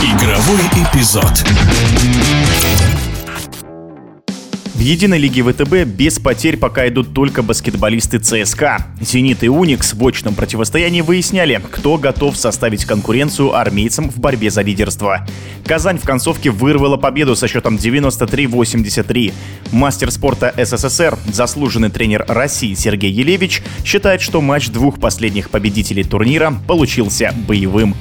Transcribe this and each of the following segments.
Игровой эпизод. В единой лиге ВТБ без потерь пока идут только баскетболисты ЦСКА. «Зенит» и «Уникс» в очном противостоянии выясняли, кто готов составить конкуренцию армейцам в борьбе за лидерство. Казань в концовке вырвала победу со счетом 93-83. Мастер спорта СССР, заслуженный тренер России Сергей Елевич, считает, что матч двух последних победителей турнира получился боевым.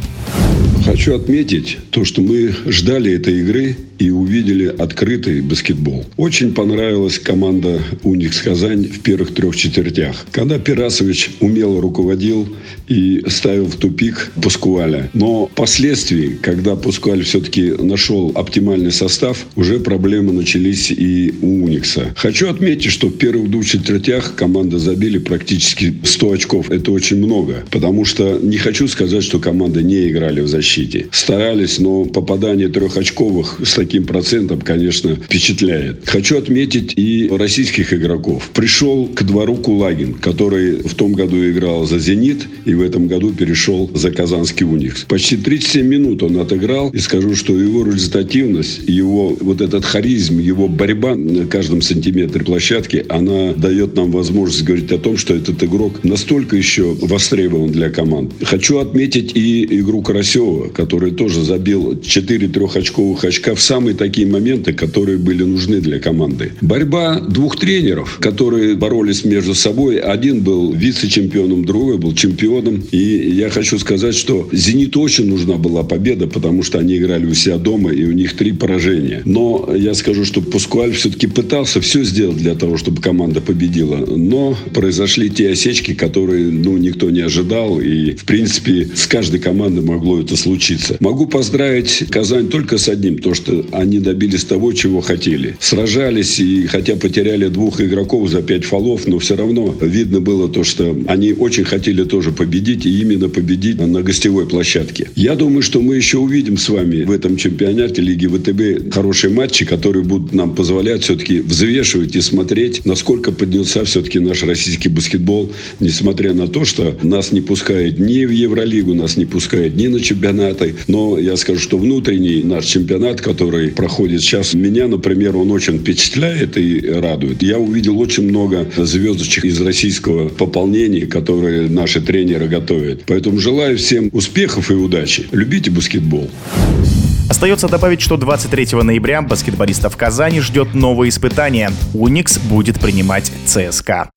Хочу отметить то, что мы ждали этой игры и увидели открытый баскетбол. Очень понравилась команда «Уникс Казань» в первых трех четвертях. Когда Пирасович умело руководил и ставил в тупик Пускуаля. Но впоследствии, когда Пускуаль все-таки нашел оптимальный состав, уже проблемы начались и у «Уникса». Хочу отметить, что в первых двух четвертях команда забили практически 100 очков. Это очень много. Потому что не хочу сказать, что команды не играли в защите. Старались, но попадание трехочковых с таким процентом, конечно, впечатляет. Хочу отметить и российских игроков. Пришел к двору Кулагин, который в том году играл за «Зенит» и в этом году перешел за «Казанский Уникс». Почти 37 минут он отыграл, и скажу, что его результативность, его вот этот харизм, его борьба на каждом сантиметре площадки, она дает нам возможность говорить о том, что этот игрок настолько еще востребован для команд. Хочу отметить и игру Карасева, который тоже забил 4 трехочковых очка в самые такие моменты, которые были нужны для команды. Борьба двух тренеров, которые боролись между собой. Один был вице-чемпионом, другой был чемпионом. И я хочу сказать, что «Зениту» очень нужна была победа, потому что они играли у себя дома, и у них три поражения. Но я скажу, что Пускуаль все-таки пытался все сделать для того, чтобы команда победила. Но произошли те осечки, которые ну, никто не ожидал. И, в принципе, с каждой командой могло это случиться. Могу поздравить Казань только с одним. То, что они добились того, чего хотели. Сражались и хотя потеряли двух игроков за пять фолов, но все равно видно было то, что они очень хотели тоже победить и именно победить на гостевой площадке. Я думаю, что мы еще увидим с вами в этом чемпионате Лиги ВТБ хорошие матчи, которые будут нам позволять все-таки взвешивать и смотреть, насколько поднялся все-таки наш российский баскетбол, несмотря на то, что нас не пускают ни в Евролигу, нас не пускают ни на чемпионаты. Но я скажу, что внутренний наш чемпионат, который проходит сейчас, меня, например, он очень впечатляет и радует. Я увидел очень много звездочек из российского пополнения, которые наши тренеры готовят. Поэтому желаю всем успехов и удачи. Любите баскетбол. Остается добавить, что 23 ноября баскетболистов Казани ждет новое испытание. Уникс будет принимать ЦСКА.